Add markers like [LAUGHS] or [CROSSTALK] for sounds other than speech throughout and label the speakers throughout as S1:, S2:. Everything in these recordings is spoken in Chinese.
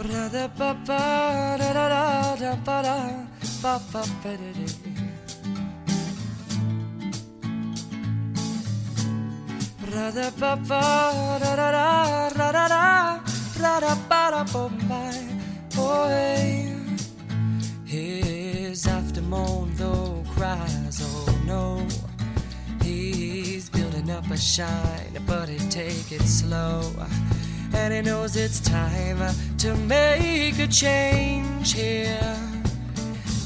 S1: His after though cries, oh no. He's building up a shine, but he take it slow And he knows it's time to make a change here.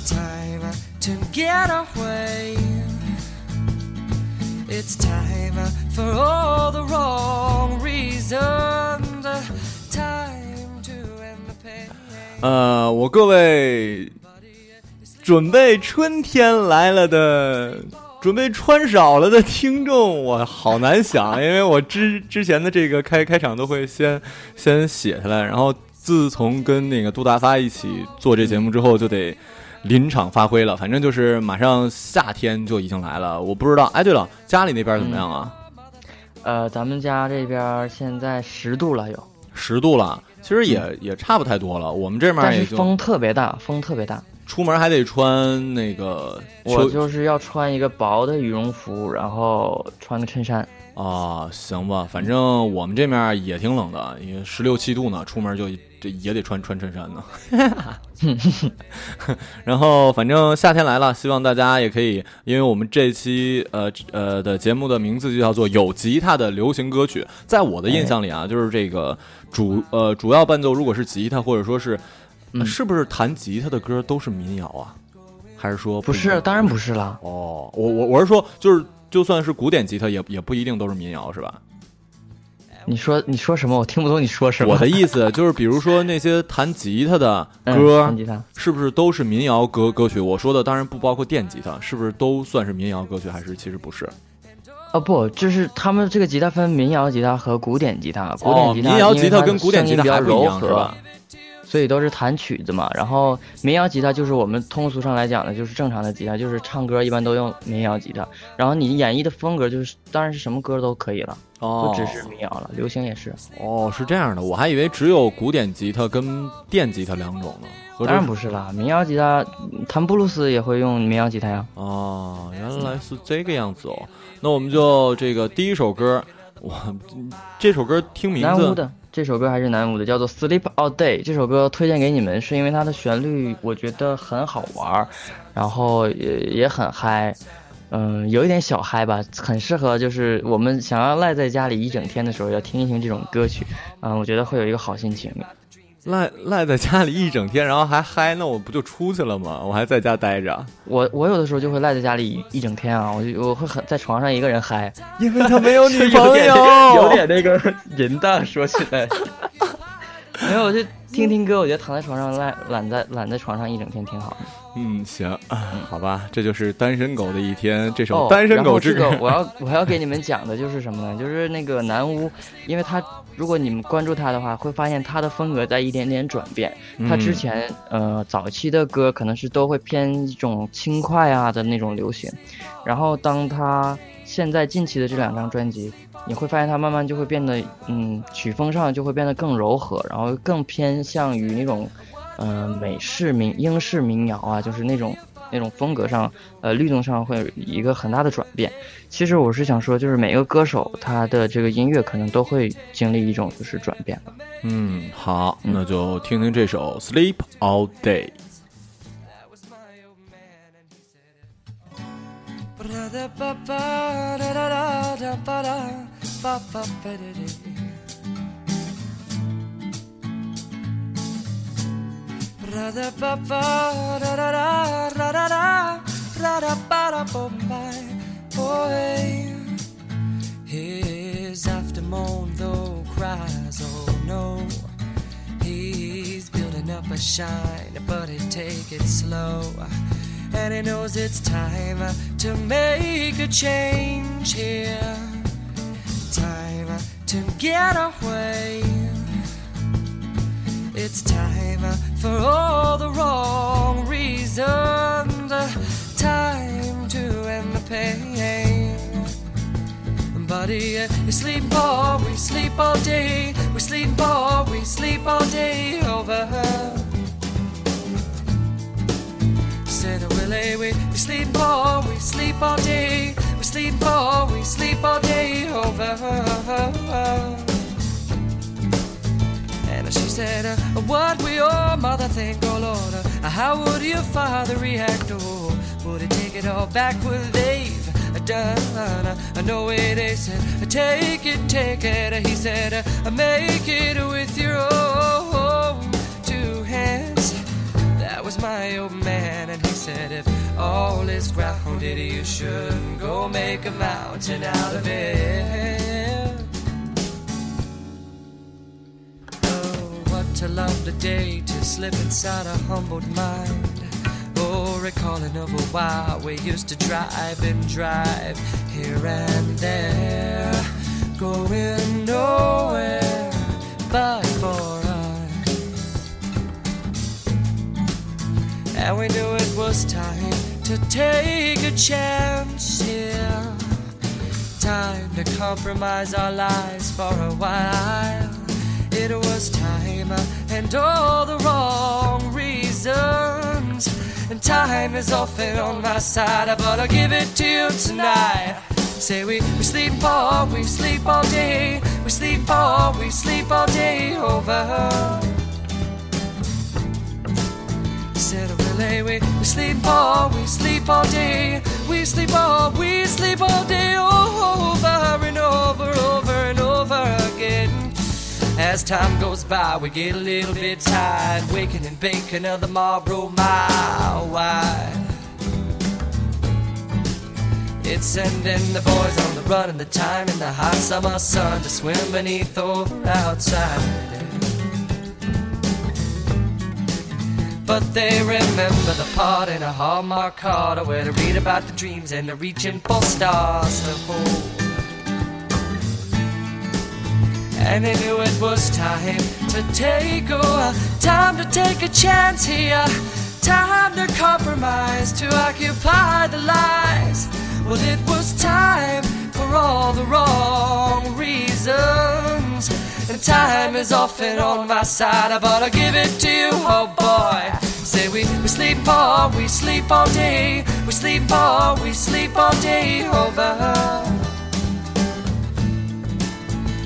S1: Time to get away. It's time for all the wrong reasons. Time to end the pain.
S2: 呃，我各位准备春天来了的， 准备穿少了的听众，我好难想，因为我之之前的这个开开场都会先先写下来，然后自从跟那个杜大发一起做这节目之后，就得临场发挥了。反正就是马上夏天就已经来了，我不知道。哎，对了，家里那边怎么样啊？
S3: 呃，咱们家这边现在十度了，有
S2: 十度了，其实也也差不太多了。我们这边也
S3: 风特别大，风特别大。
S2: 出门还得穿那个，
S3: 我就是要穿一个薄的羽绒服，然后穿个衬衫。
S2: 啊，行吧，反正我们这面也挺冷的，因为十六七度呢，出门就也得穿穿衬衫呢。[LAUGHS] 然后，反正夏天来了，希望大家也可以，因为我们这期呃呃的节目的名字就叫做有吉他的流行歌曲。在我的印象里啊，就是这个主呃主要伴奏如果是吉他，或者说是。是不是弹吉他的歌都是民谣啊？还是说
S3: 不是？当然不是了。
S2: 哦，我我我是说，就是就算是古典吉他，也也不一定都是民谣，是吧？
S3: 你说你说什么？我听不懂你说什么。
S2: 我的意思就是，比如说那些弹吉他的歌，是不是都是民谣歌歌曲？我说的当然不包括电吉他，是不是都算是民谣歌曲？还是其实不是？
S3: 哦，不，就是他们这个吉他分民谣吉他和古典吉他。
S2: 哦，民谣吉他跟古典吉他还不一样，是吧？
S3: 所以都是弹曲子嘛，然后民谣吉他就是我们通俗上来讲的，就是正常的吉他，就是唱歌一般都用民谣吉他。然后你演绎的风格就是，当然是什么歌都可以了，不只是民谣了，流行也是。
S2: 哦，是这样的，我还以为只有古典吉他跟电吉他两种呢。
S3: 当然不是啦，民谣吉他弹布鲁斯也会用民谣吉他呀。
S2: 哦，原来是这个样子哦。那我们就这个第一首歌，我这首歌听名字。
S3: 这首歌还是男舞的，叫做 Sleep All Day。这首歌推荐给你们，是因为它的旋律我觉得很好玩然后也也很嗨，嗯，有一点小嗨吧，很适合就是我们想要赖在家里一整天的时候要听一听这种歌曲，嗯，我觉得会有一个好心情。
S2: 赖赖在家里一整天，然后还嗨，那我不就出去了吗？我还在家待着。
S3: 我我有的时候就会赖在家里一整天啊，我就我会很在床上一个人嗨，
S2: 因为他没有女 [LAUGHS] 朋友，
S3: 有点那个淫荡，说起来，[LAUGHS] 没有我就听听歌，我觉得躺在床上赖懒在懒在床上一整天挺好的。
S2: 嗯，行啊，好吧，这就是单身狗的一天。这首《单身狗之歌，
S3: 我要我要给你们讲的就是什么呢？就是那个南屋，因为他。如果你们关注他的话，会发现他的风格在一点点转变。他之前，呃，早期的歌可能是都会偏一种轻快啊的那种流行，然后当他现在近期的这两张专辑，你会发现他慢慢就会变得，嗯，曲风上就会变得更柔和，然后更偏向于那种，嗯，美式民、英式民谣啊，就是那种。那种风格上，呃，律动上会有一个很大的转变。其实我是想说，就是每个歌手他的这个音乐可能都会经历一种就是转变吧。
S2: 嗯，好，那就听听这首《Sleep All Day》。
S1: His after moan though cries, oh no. He's building up a shine, but he take it slow. And he knows it's time to make a change here. Time to get away. It's time for all the wrong reasons. Time to end the pain. Buddy, you sleep all, we sleep all day. We sleep all, we sleep all day over her. Said Willie, we, we sleep all, we sleep all day. We sleep all, we sleep all day over her. And she said, uh, What we all my I think, oh Lord, how would your father react? Oh, would he take it all back with they've done? I know it is. they said, take it, take it. He said, make it with your own two hands. That was my old man, and he said, if all is grounded, you shouldn't go make a mountain out of it. to love the day to slip inside a humbled mind. Oh, recalling of a while we used to drive and drive here and there, going nowhere but for us. And we knew it was time to take a chance here, time to compromise our lives for a while. It was time uh, and all the wrong reasons. And time is often on my side, but I'll give it to you tonight. Say we, we sleep all, we sleep all day, we sleep all, we sleep all day over. Said really, we, we sleep all, we sleep all day, we sleep all, we sleep all day. as time goes by, we get a little bit tired, waking and baking of the Marlboro Mile wide. It's sending the boys on the run in the time in the hot summer sun to swim beneath over outside. But they remember the part in a Hallmark card where to read about the dreams and the reaching for stars to hold and they knew it was time to take over. Time to take a chance here. Time to compromise, to occupy the lies. Well, it was time for all the wrong reasons. And time is often on my side, but i give it to you, oh boy. Say we, we sleep all, we sleep all day, we sleep all, we sleep all day over.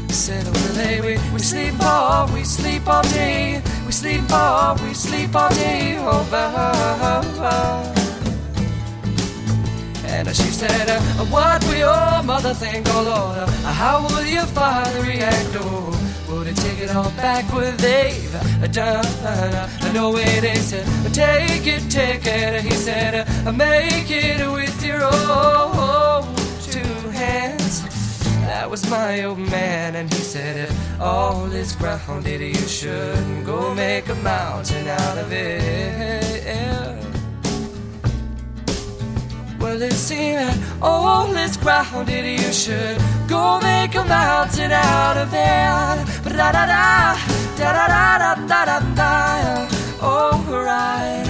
S1: Said day. We, we sleep all, we sleep all day. We sleep all, we sleep all day over. And she said, uh, What will your mother think, oh Lord? Uh, how will your father react? Oh, would he take it all back? Would they uh, uh, no way, they said, Take it, take it. He said, uh, Make it with your own two hands. That was my old man, and he said, If all is grounded, you shouldn't go make a mountain out of it. Well, it seems that all is grounded, you should go make a mountain out of it. But da da da, da da da da da da oh right,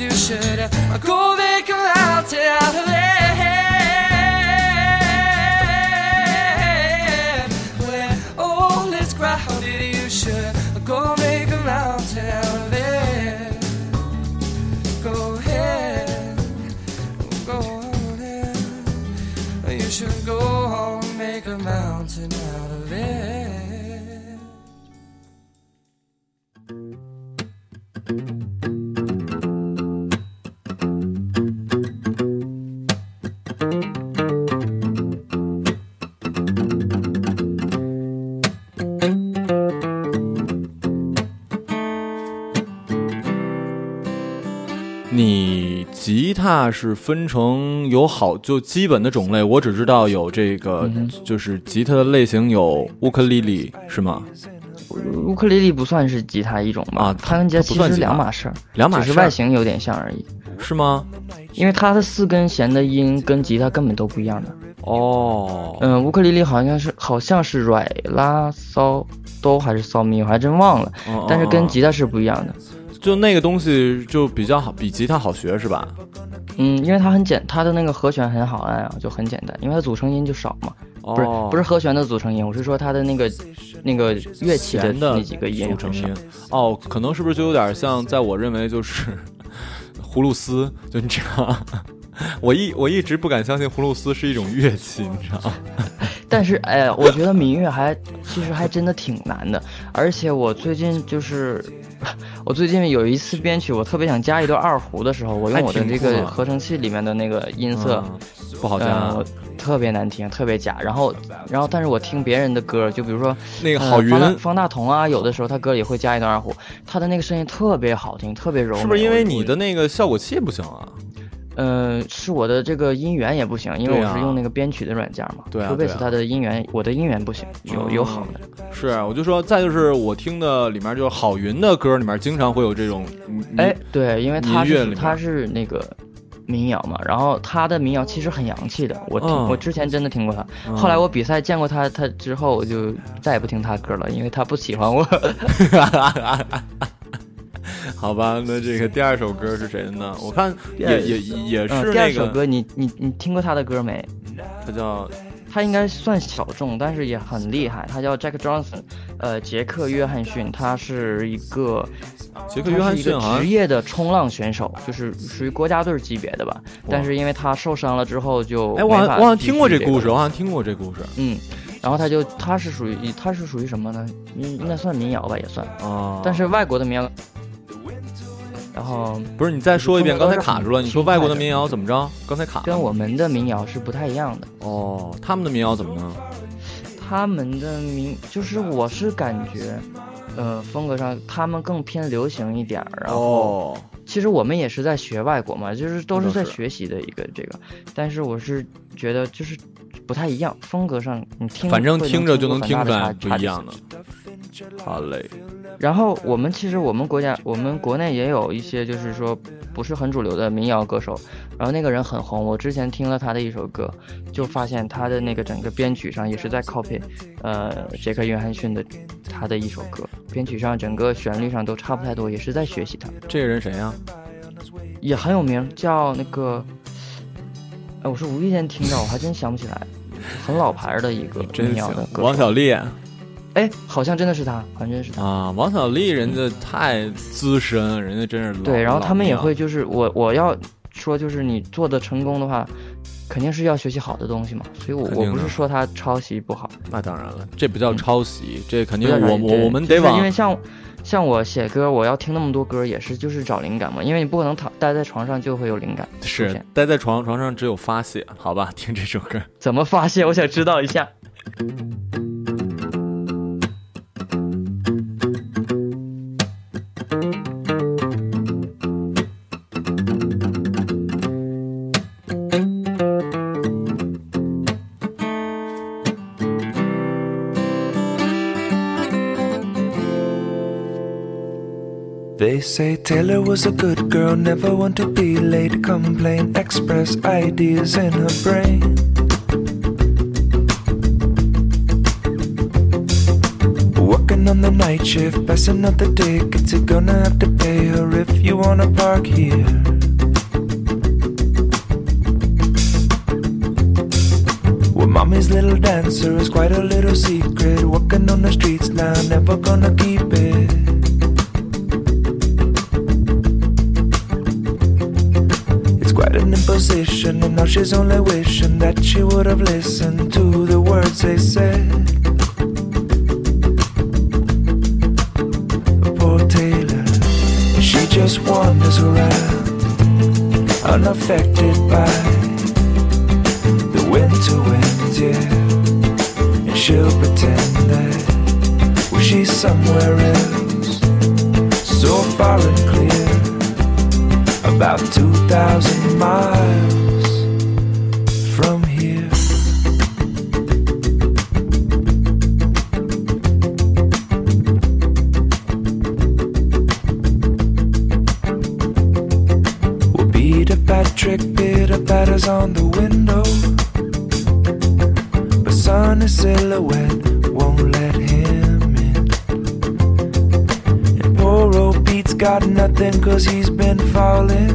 S1: You should go make a mountain out of it. grounded, you should go make a mountain out of it. Go ahead, go on in. You should go home, make a mountain out of it.
S2: 你吉他是分成有好就基本的种类，我只知道有这个，就是吉他的类型有乌克丽丽，是吗？
S3: 乌克丽丽不算是吉他一种吧？
S2: 啊，
S3: 它跟吉他其实两码事儿，
S2: 两码事儿，
S3: 只是外形有点像而已。
S2: 是吗？
S3: 因为它的四根弦的音跟吉他根本都不一样的。
S2: 哦，
S3: 嗯，乌克丽丽好像是好像是软拉骚哆还是骚咪，我还真忘了，但是跟吉他是不一样的。
S2: 就那个东西就比较好，比吉他好学是吧？
S3: 嗯，因为它很简，它的那个和弦很好按啊，就很简单，因为它组成音就少嘛。哦，不是，不是和弦的组成音，我是说它的那个那个乐器的那几个音
S2: 组成音。哦，可能是不是就有点像，在我认为就是葫芦丝，就你知道，[LAUGHS] 我一我一直不敢相信葫芦丝是一种乐器，你知道吗？[LAUGHS]
S3: 但是，哎，我觉得民乐还其实还真的挺难的，而且我最近就是。[LAUGHS] 我最近有一次编曲，我特别想加一段二胡的时候，我用我的这个合成器里面的那个音色，
S2: 不好加，
S3: 特别难听，特别假。然后，然后，但是我听别人的歌，就比如说
S2: 那个郝云、
S3: 方大同啊，有的时候他歌里会加一段二胡，他的那个声音特别好听，特别柔。
S2: 是不是因为你的那个效果器不行啊？
S3: 呃，是我的这个音源也不行，因为我是用那个编曲的软件嘛，特
S2: 别是
S3: 他的音源，我的音源不行，有有好的。
S2: 是，我就说，再就是我听的里面就是郝云的歌，里面经常会有这种，
S3: 哎，对，因为他是他是那个民谣嘛，然后他的民谣其实很洋气的，我听、我之前真的听过他，后来我比赛见过他，他之后我就再也不听他歌了，因为他不喜欢我。[LAUGHS]
S2: 好吧，那这个第二首歌是谁的呢？我看也也也是
S3: 第二首歌，你你你听过他的歌没？
S2: 他叫。
S3: 他应该算小众，但是也很厉害。他叫 Jack Johnson，呃，杰克约翰逊。他是一个，
S2: 杰克约翰逊
S3: 职业的冲浪选手，就是属于国家队级别的吧。但是因为他受伤了之后就
S2: 哎，我我好像听过
S3: 这
S2: 故事，我好像听过这故事。
S3: 嗯，然后他就他是属于他是属于什么呢？应应该算民谣吧，也算。
S2: 哦，
S3: 但是外国的民谣。然后
S2: 不是你再说一遍，刚才卡住了。你说外国的民
S3: 谣
S2: 怎么着？刚才卡了。
S3: 跟我们的民谣是不太一样的
S2: 哦。他们的民谣怎么呢？
S3: 他们的民就是我是感觉，呃，风格上他们更偏流行一点儿。然后其实我们也是在学外国嘛，就是都是在学习的一个这个。但是我是觉得就是不太一样，风格上你听，
S2: 反正听着就能听出来不一样的。好嘞。
S3: 然后我们其实我们国家我们国内也有一些就是说不是很主流的民谣歌手，然后那个人很红，我之前听了他的一首歌，就发现他的那个整个编曲上也是在 copy，呃杰克约翰逊的他的一首歌，编曲上整个旋律上都差不太多，也是在学习他。
S2: 这个人谁呀？
S3: 也很有名，叫那个，哎，我是无意间听到，我还真想不起来，很老牌的一个民谣的歌手，
S2: 王小利。
S3: 哎，好像真的是他，好像是他
S2: 啊！王小利，人家太资深，人家真是老。
S3: 对，然后他们也会就是我我要说就是你做的成功的话，肯定是要学习好的东西嘛。所以我我不是说他抄袭不好。
S2: 那当然了，这不叫抄袭，这肯定我我我们得。
S3: 因为像像我写歌，我要听那么多歌，也是就是找灵感嘛。因为你不可能躺待在床上就会有灵感。
S2: 是，待在床床上只有发泄，好吧？听这首歌
S3: 怎么发泄？我想知道一下。
S4: They say Taylor was a good girl, never want to be late, complain, express ideas in her brain. Working on the night shift, passing out the tickets, you're gonna have to pay her if you wanna park here. Well, mommy's little dancer is quite a little secret, walking on the streets now, never gonna keep it.
S5: and now she's only wishing that she would have listened to the words they said. Poor Taylor, she just wanders around, unaffected by the winter wind, yeah. And she'll pretend that well, she's somewhere else, so far and clear about 2,000 miles. trick bitter batters on the window. But sunny silhouette won't let him in. And poor old Pete's got nothing cause he's been falling.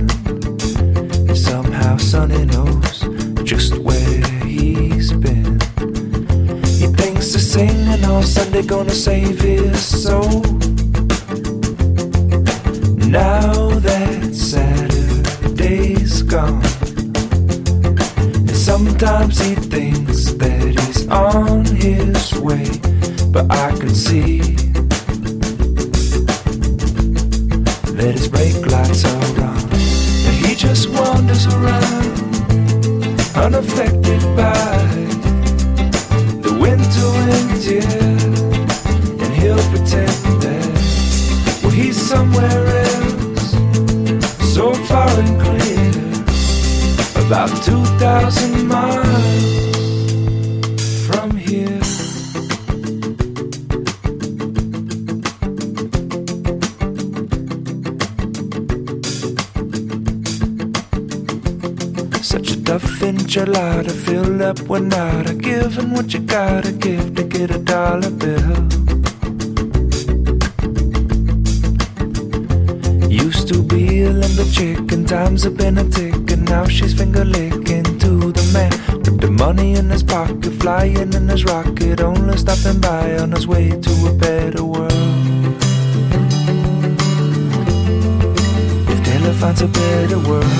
S5: And somehow Sonny knows just where he's been. He thinks the singing on Sunday gonna save his soul. Now that's sad is gone. And sometimes he thinks that he's on his way, but I can see that his brake lights are on. And he just wanders around, unaffected by the winter wind, yeah. And he'll pretend that, well, he's somewhere else. about 2,000 miles from here. Such a tough to filled up with nada, giving what you gotta give to get a dollar bill. Used to be a limber chick, and times have been a tick now she's finger licking to the man. with the money in his pocket, flying in his rocket, only stopping by on his way to a better world. If Taylor finds a better world,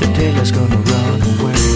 S5: then Taylor's gonna run away.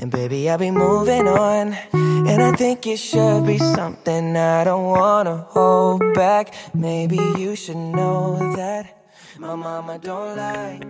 S5: and baby i'll be moving on，and i think you should be something i don't wanna hold back，maybe you should know that。oh mom，i don't like。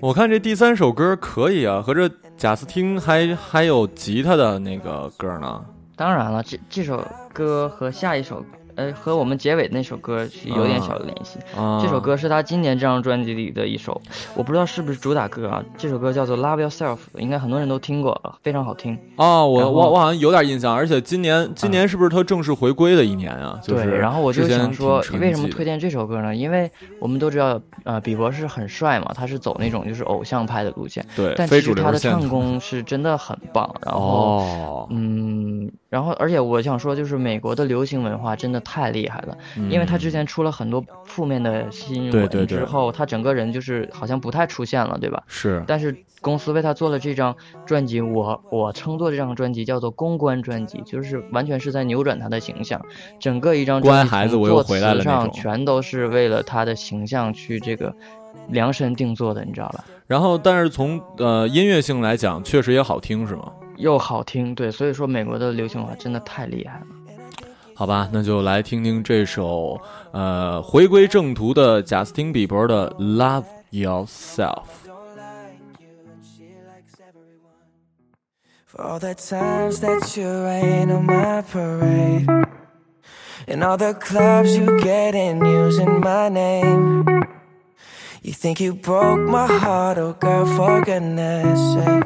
S2: 我看这第三首歌可以啊，和这贾斯汀还还有吉他的那个歌呢。
S3: 当然了，这这首歌和下一首。呃，和我们结尾那首歌是有点小的联系。这首歌是他今年这张专辑里的一首，我不知道是不是主打歌啊。这首歌叫做《Love Yourself》，应该很多人都听过，非常好听
S2: 啊。我我我好像有点印象，而且今年今年是不是他正式回归的一年啊？
S3: 对，然后我就想说，为什么推荐这首歌呢？因为我们都知道，呃，比伯是很帅嘛，他是走那种就是偶像派的路线。
S2: 对，
S3: 但其实他的唱功是真的很棒。然后，嗯。然后，而且我想说，就是美国的流行文化真的太厉害了，因为他之前出了很多负面的新闻之后，他整个人就是好像不太出现了，对吧？
S2: 是。
S3: 但是公司为他做了这张专辑，我我称作这张专辑叫做公关专辑，就是完全是在扭转他的形象，整个一张专辑
S2: 做
S3: 词上全都是为了他的形象去这个量身定做的，你知道吧？
S2: 然后，但是从呃音乐性来讲，确实也好听，是吗？
S3: 又好听，对，所以说美国的流行文化真的太厉害了。
S2: 好吧，那就来听听这首呃回归正途的贾斯汀比伯的《Love Yourself》。
S4: For all the times that you rain on my parade. And all the clubs you get in using my name. You think you broke my heart, oh girl, for goodness sake.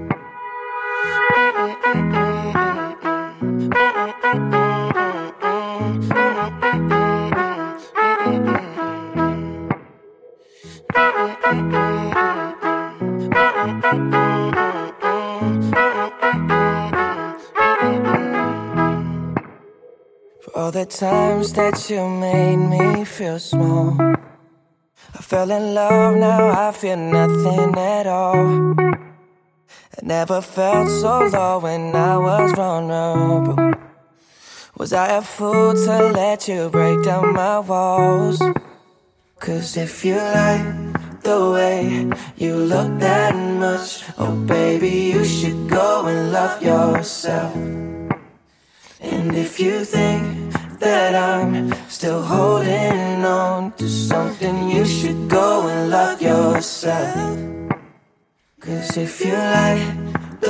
S4: For all the times that you made me feel small, I fell in love, now I feel nothing at all. I never felt so low when I was vulnerable. Was I a fool to let you break down my walls? Cause if you like the way you look that much, oh baby, you should go and love yourself. And if you think that I'm still holding on to something, you should go and love yourself. Cause if you like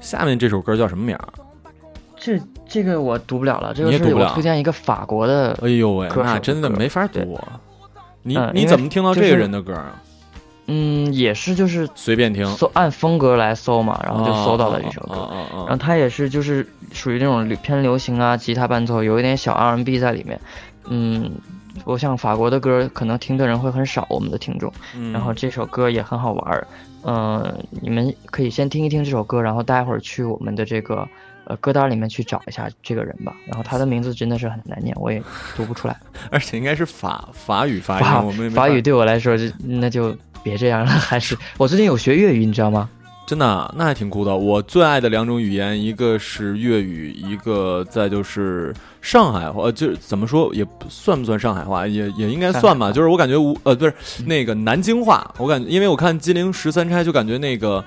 S2: 下面这首歌叫什么名儿？
S3: 这这个我读不了了。这个是我推荐一个法国的。
S2: 哎呦喂，那真的没法读。你你怎么听到这个人的歌啊？
S3: 嗯，也是，就是
S2: 随便听，
S3: 搜按风格来搜嘛，然后就搜到了这首歌。然后它也是就是属于那种流偏流行啊，吉他伴奏，有一点小 R&B 在里面。嗯，我想法国的歌可能听的人会很少，我们的听众。然后这首歌也很好玩儿，嗯，你们可以先听一听这首歌，然后待会儿去我们的这个呃歌单里面去找一下这个人吧。然后他的名字真的是很难念，我也读不出来，[LAUGHS]
S2: 而且应该是法法语发音，
S3: 法语对我来说就那就。别这样了，[LAUGHS] 还是我最近有学粤语，你知道吗？
S2: 真的，那还挺酷的。我最爱的两种语言，一个是粤语，一个再就是上海话，就是怎么说也算不算上海话，也也应该算吧。就是我感觉吴呃不是那个南京话，我感觉因为我看金陵十三钗，就感觉那个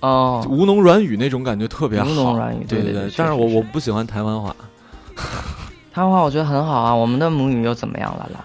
S3: 哦
S2: 吴侬软语那种感觉特别好，
S3: 吴侬软语，
S2: 对
S3: 对对。
S2: 但是我我不喜欢台湾话，[LAUGHS]
S3: 台湾话我觉得很好啊。我们的母语又怎么样了啦？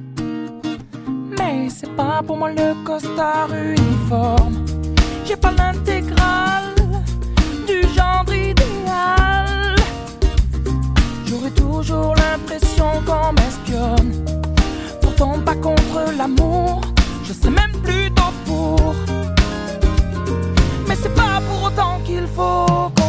S6: c'est pas pour moi le costard uniforme. J'ai pas l'intégrale du genre idéal. J'aurais toujours l'impression qu'on m'espionne. Pourtant pas contre l'amour, je sais même plutôt pour. Mais c'est pas pour autant qu'il faut.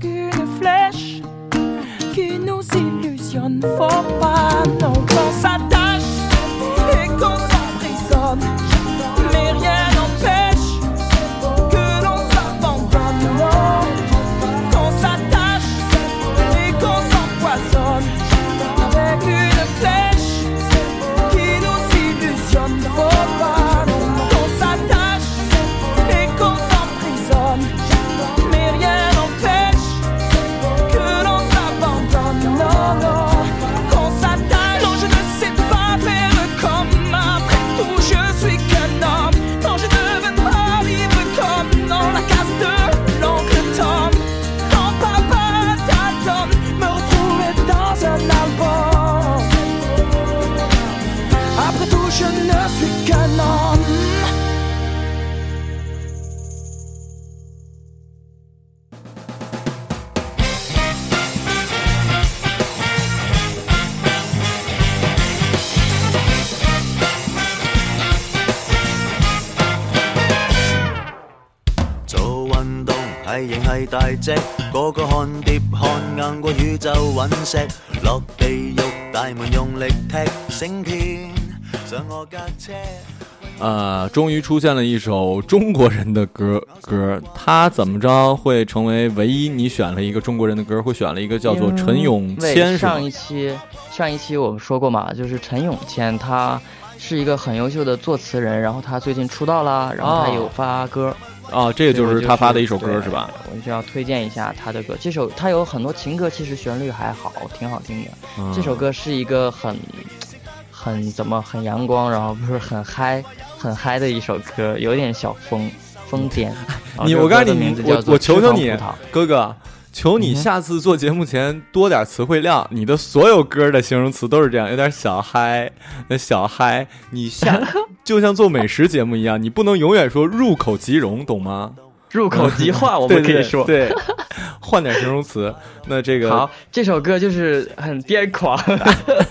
S6: qu'une flèche qui nous illusionne fort pas.
S7: 大看硬宇宙落地用力踢，上我架
S2: 啊！终于出现了一首中国人的歌，歌他怎么着会成为唯一？你选了一个中国人的歌，会选了一个叫做陈永谦。
S3: 上一期，上一期我们说过嘛，就是陈永谦，他是一个很优秀的作词人，然后他最近出道啦，然后他有发歌。
S2: 啊，这个就是他发的一首歌是吧？
S3: 我需要推荐一下他的歌。这首他有很多情歌，其实旋律还好，挺好听的。这首歌是一个很很怎么很阳光，然后不是很嗨，很嗨的一首歌，有点小疯疯癫。[LAUGHS]
S2: 你我告诉你，我我求求你，哥哥。求你下次做节目前多点词汇量。你的所有歌的形容词都是这样，有点小嗨，那小嗨。你下 [LAUGHS] 就像做美食节目一样，你不能永远说入口即溶，懂吗？
S3: 入口即化，我们可以说
S2: 对，换点形容词。那这个
S3: 好，这首歌就是很癫狂，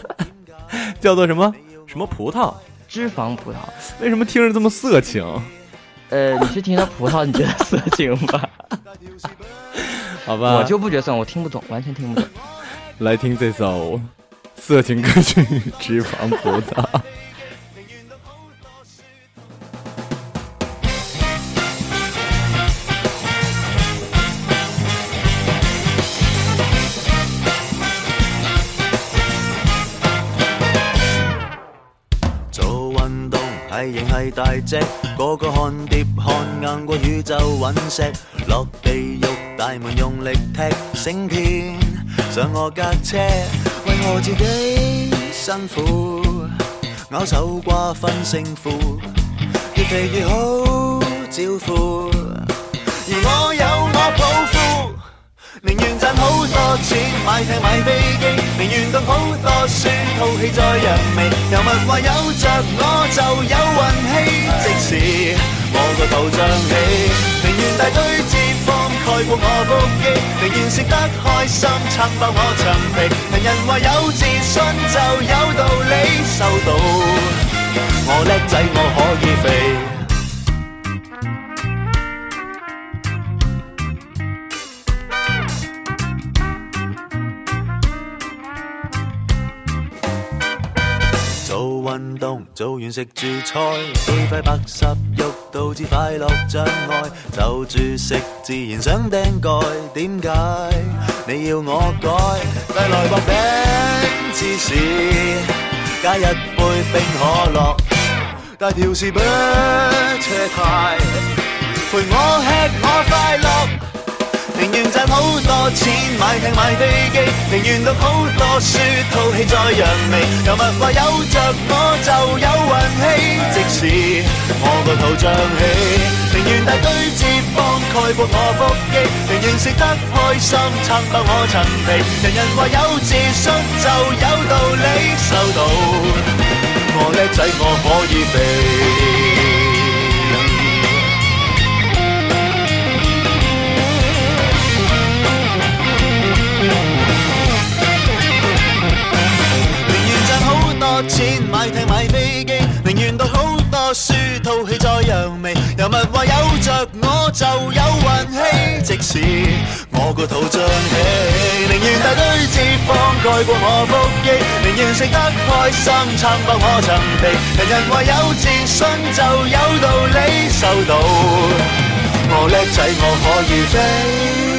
S3: [LAUGHS]
S2: 叫做什么什么葡萄？
S3: 脂肪葡萄？
S2: 为什么听着这么色情？
S3: 呃，你是听到葡萄，你觉得色情吧？[LAUGHS]
S2: 好吧，
S3: 我就不觉得我听不懂，完全听不懂。
S2: 来听这首色情歌曲《脂肪菩萨》。
S7: 做运动系型系大只，个个看碟看硬过宇宙陨石落地。大门用力踢，醒天上我架车，为何自己辛苦？咬手瓜分胜负，越肥越好招呼。而我有我抱负，宁愿赚好多钱买艇买飞机，宁愿读好多书吐戏再扬眉。又问话有着我就有运气，即使我个头像你，宁愿大堆接。在过我腹肌，宁愿食得开心撑爆我肠皮。人人话有自信就有道理，收到！我叻仔，我可以肥。做运动做完食住菜，堆块白十肉。导致快乐障碍，就住食自然想顶盖，点解你要我改？带来薄饼芝士，加一杯冰可乐，大条是不奢泰，陪我吃我快乐。宁愿赚好多钱买艇买飞机，宁愿读好多书套戏再扬眉。有物话有着我就有运气，即使我个肚胀起。宁愿大堆脂肪盖过我腹肌，宁愿食得开心撑爆我层皮。人人话有自信就有道理，收到我叻仔我可以肥。听买飞机，宁愿读好多书，套气再扬眉。有人话有着我就有运气，即使我个肚胀起，宁愿大堆脂肪盖过我腹肌，宁愿食得开心撑爆我层皮。人人话有自信就有道理，收到我叻仔，我可以
S2: 飞。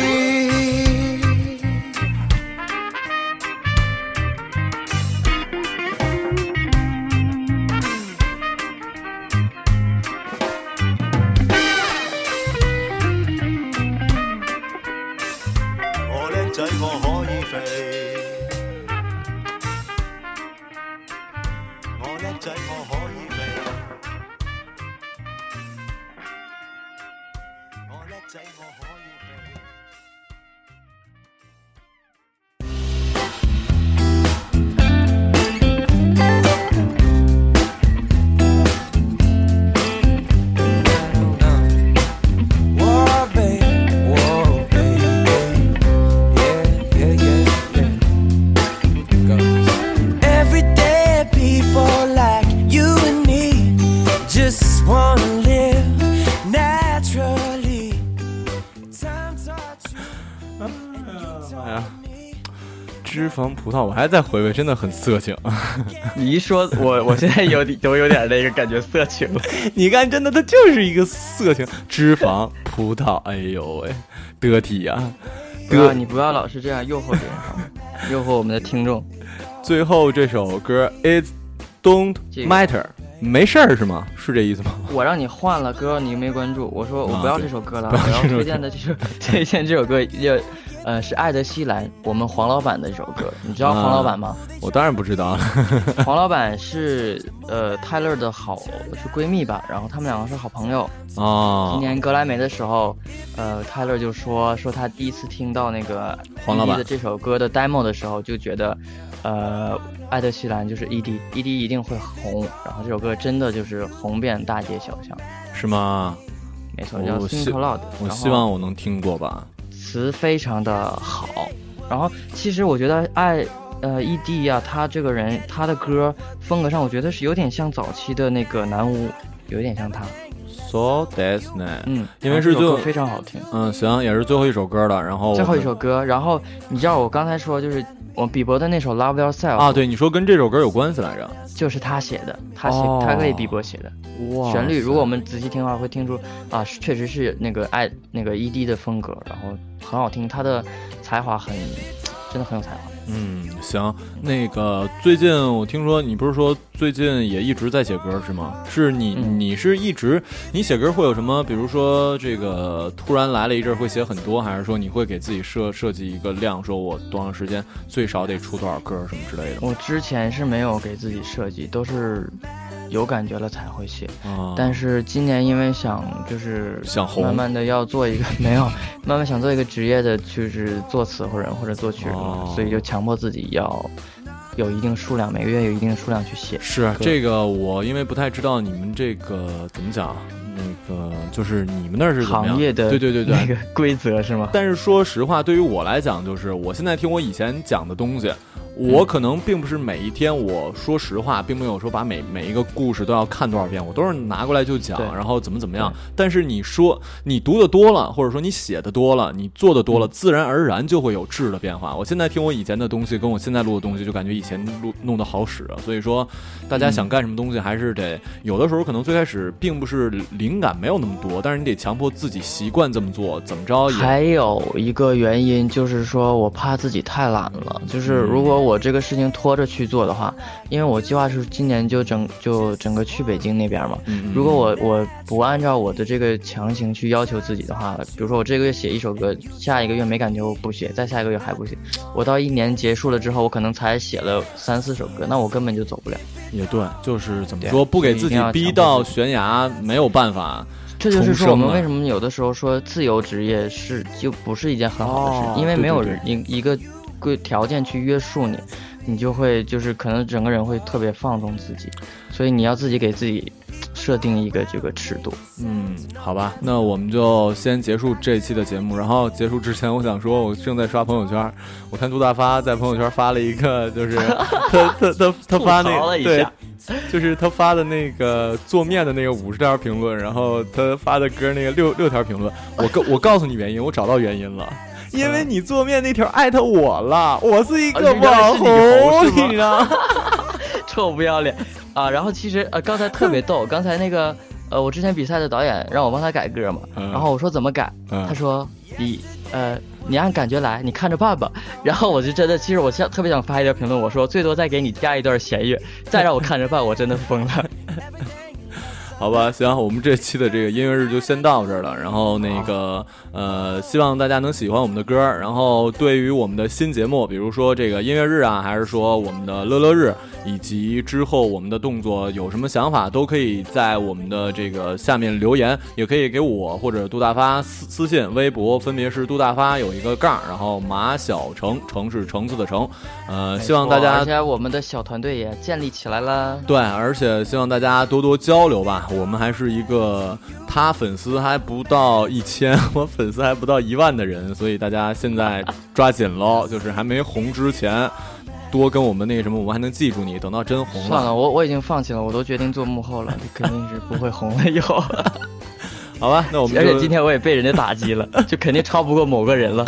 S2: 葡萄，我还在回味，真的很色情。[LAUGHS]
S3: 你一说，我我现在有都有点那个感觉色情。了。[LAUGHS]
S2: 你看，真的，它就是一个色情脂肪葡萄。哎呦喂，得体呀！哥，
S3: 你不要老是这样诱惑别人，诱惑我们的听众。[LAUGHS]
S2: 最后这首歌 It Don't Matter，没事儿是吗？是这意思吗？
S3: 我让你换了歌，你没关注。我说我不要这首歌了，我要推荐的就是推荐这首歌要。呃，是艾德希兰，我们黄老板的一首歌，你知道黄老板吗？
S2: 我当然不知道。[LAUGHS]
S3: 黄老板是呃泰勒的好，是闺蜜吧？然后他们两个是好朋友。
S2: 哦。
S3: 今年格莱美的时候，呃，泰勒就说说他第一次听到那个
S2: 黄老板
S3: 的这首歌的 demo 的时候，就觉得，呃，爱德西兰就是 ED，ED 一定会红。然后这首歌真的就是红遍大街小巷。
S2: 是吗？
S3: 没错，叫《
S2: s
S3: i
S2: n
S3: g
S2: l
S3: l o u d 我
S2: 希望我能听过吧。
S3: 词非常的好，然后其实我觉得爱，呃，ED 呀，他这个人，他的歌风格上，我觉得是有点像早期的那个南无，有点像他。
S2: So that's me。
S3: 嗯，
S2: 因为是
S3: 最后非常好听。
S2: 嗯，行，也是最后一首歌了。然后
S3: 最后一首歌，然后你知道我刚才说就是。我比伯的那首《Love Yourself》
S2: 啊，对，你说跟这首歌有关系来着，
S3: 就是他写的，他写，他为比伯写的。
S2: 哇，
S3: 旋律，如果我们仔细听的话，会听出啊，确实是那个爱那个 ED 的风格，然后很好听，他的才华很。真的很有才华。
S2: 嗯，行，那个最近我听说你不是说最近也一直在写歌是吗？是你你是一直你写歌会有什么？比如说这个突然来了一阵会写很多，还是说你会给自己设设计一个量，说我多长时间最少得出多少歌什么之类的？
S3: 我之前是没有给自己设计，都是。有感觉了才会写，但是今年因为想就是
S2: 想
S3: 慢慢的要做一个 [LAUGHS] 没有，慢慢想做一个职业的，就是作词或者或者作曲
S2: 的，
S3: 所以就强迫自己要有一定数量，每个月有一定数量去写。
S2: 是这个，我因为不太知道你们这个怎么讲，那个就是你们那是
S3: 行业的，
S2: 对对对对，
S3: 规则是吗？
S2: 但是说实话，对于我来讲，就是我现在听我以前讲的东西。我可能并不是每一天，我说实话，并没有说把每每一个故事都要看多少遍，我都是拿过来就讲，然后怎么怎么样。但是你说你读的多了，或者说你写的多了，你做的多了，自然而然就会有质的变化。我现在听我以前的东西，跟我现在录的东西，就感觉以前录弄得好使。所以说，大家想干什么东西，还是得有的时候可能最开始并不是灵感没有那么多，但是你得强迫自己习惯这么做，怎么着？也。
S3: 还有一个原因就是说我怕自己太懒了，就是如果。我这个事情拖着去做的话，因为我计划是今年就整就整个去北京那边嘛。如果我我不按照我的这个强行去要求自己的话，比如说我这个月写一首歌，下一个月没感觉我不写，再下一个月还不写，我到一年结束了之后，我可能才写了三四首歌，那我根本就走不了。
S2: 也对，就是怎么说，不给自己逼到悬崖没有办法，
S3: 这就是说我们为什么有的时候说自由职业是就不是一件很好的事
S2: 情，
S3: 因为没有人一个。条件去约束你，你就会就是可能整个人会特别放纵自己，所以你要自己给自己设定一个这个尺度。
S2: 嗯，好吧，那我们就先结束这一期的节目。然后结束之前，我想说，我正在刷朋友圈，我看杜大发在朋友圈发了一个，就是 [LAUGHS] 他他他他发那个对，就是他发的那个做面的那个五十条评论，然后他发的歌那个六六条评论，我告我告诉你原因，我找到原因了。因为你做面那条艾特我了，我是一个网
S3: 红，是吗？[LAUGHS] 臭不要脸啊！然后其实呃刚才特别逗，[LAUGHS] 刚才那个呃我之前比赛的导演让我帮他改歌嘛，然后我说怎么改，他说你呃你按感觉来，你看着办吧。[LAUGHS] 然后我就真的，其实我想特别想发一条评论，我说最多再给你加一段弦乐，再让我看着办，我真的疯了。
S2: 好吧行，我们这期的这个音乐日就先到这儿了。然后那个呃，希望大家能喜欢我们的歌儿。然后对于我们的新节目，比如说这个音乐日啊，还是说我们的乐乐日，以及之后我们的动作，有什么想法都可以在我们的这个下面留言，也可以给我或者杜大发私私信、微博，分别是杜大发有一个杠，然后马小成，城是橙子的橙。呃，希望大家。
S3: 而且我们的小团队也建立起来了。
S2: 对，而且希望大家多多交流吧。我们还是一个，他粉丝还不到一千，[LAUGHS] 我粉丝还不到一万的人，所以大家现在抓紧喽，[LAUGHS] 就是还没红之前，多跟我们那什么，我们还能记住你。等到真红了，
S3: 算了，我我已经放弃了，我都决定做幕后了，[LAUGHS] 肯定是不会红了。以后，
S2: 好吧，那我们，
S3: 而且今天我也被人家打击了，就肯定超不过某个人了。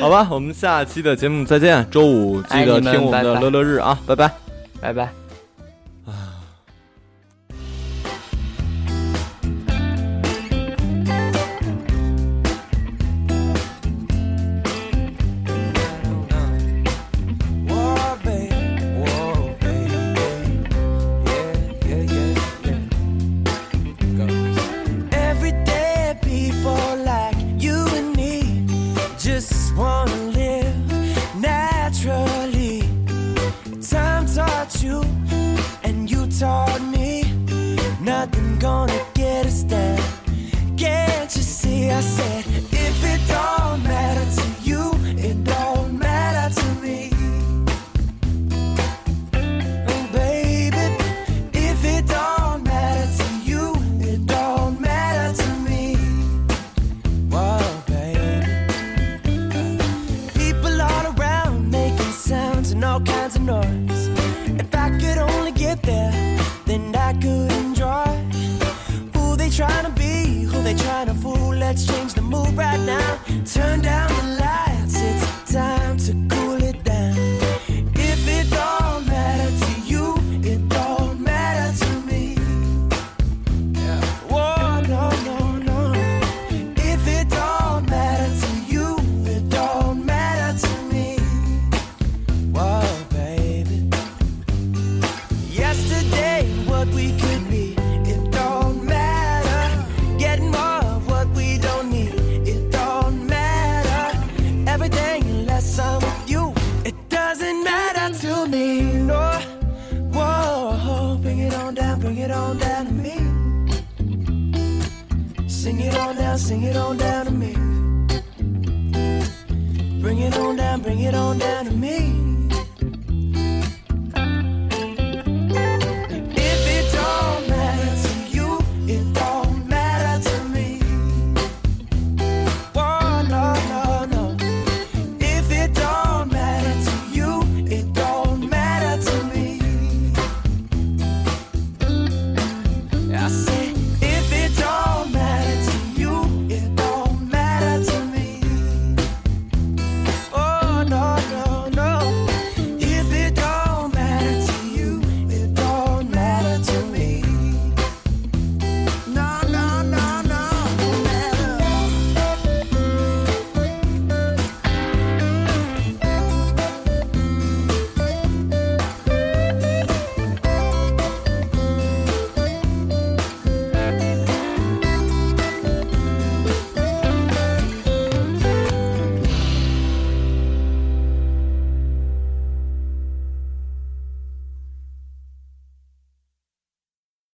S2: 好吧，我们下期的节目再见，周五记得听我们的乐乐日啊，拜拜，
S3: 拜拜。
S4: just
S1: wanna Sing it on down to me. Bring it on down, bring it on down to me.